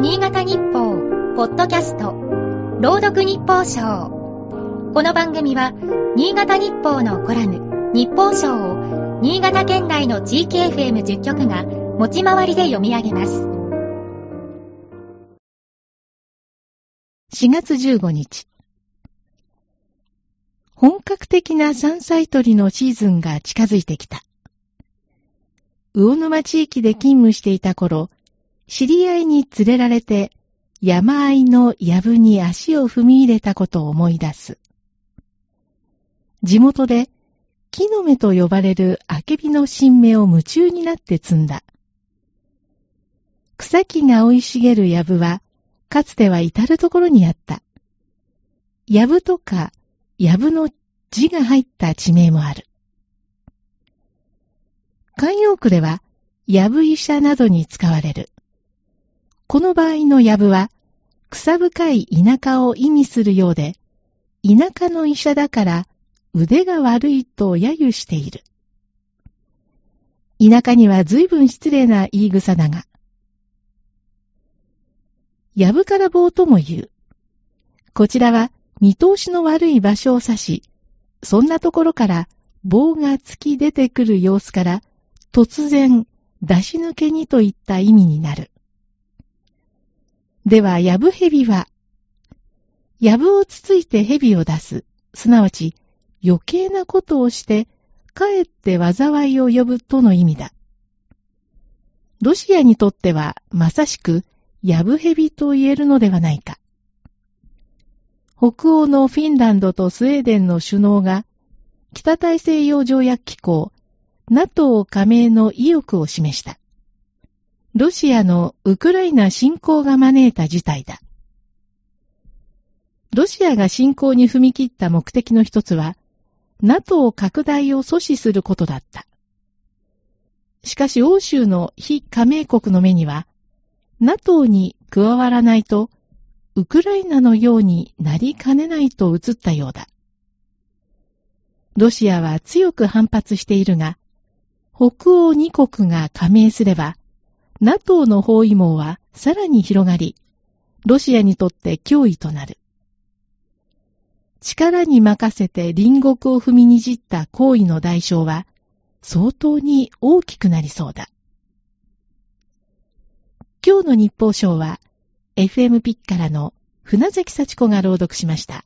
新潟日報、ポッドキャスト、朗読日報賞。この番組は、新潟日報のコラム、日報賞を、新潟県内の地域 FM10 局が、持ち回りで読み上げます。4月15日。本格的な山菜採りのシーズンが近づいてきた。魚沼地域で勤務していた頃、知り合いに連れられて山あいの藪に足を踏み入れたことを思い出す。地元で木の芽と呼ばれるあけびの新芽を夢中になって摘んだ。草木が生い茂る藪は、かつては至るところにあった。藪とか藪の字が入った地名もある。慣用句では、藪医者などに使われる。この場合の藪は、草深い田舎を意味するようで、田舎の医者だから腕が悪いと揶揄している。田舎には随分失礼な言い草だが、藪から棒とも言う。こちらは見通しの悪い場所を指し、そんなところから棒が突き出てくる様子から突然、出し抜けにといった意味になる。では、ヤブヘビは、ヤブをつついてヘビを出す、すなわち余計なことをして、かえって災いを呼ぶとの意味だ。ロシアにとっては、まさしく、ヤブヘビと言えるのではないか。北欧のフィンランドとスウェーデンの首脳が、北大西洋条約機構 NATO 加盟の意欲を示した。ロシアのウクライナ侵攻が招いた事態だ。ロシアが侵攻に踏み切った目的の一つは、NATO 拡大を阻止することだった。しかし欧州の非加盟国の目には、NATO に加わらないと、ウクライナのようになりかねないと映ったようだ。ロシアは強く反発しているが、北欧2国が加盟すれば、NATO の包囲網はさらに広がり、ロシアにとって脅威となる。力に任せて隣国を踏みにじった行為の代償は相当に大きくなりそうだ。今日の日報賞は FM ピッカラの船崎幸子が朗読しました。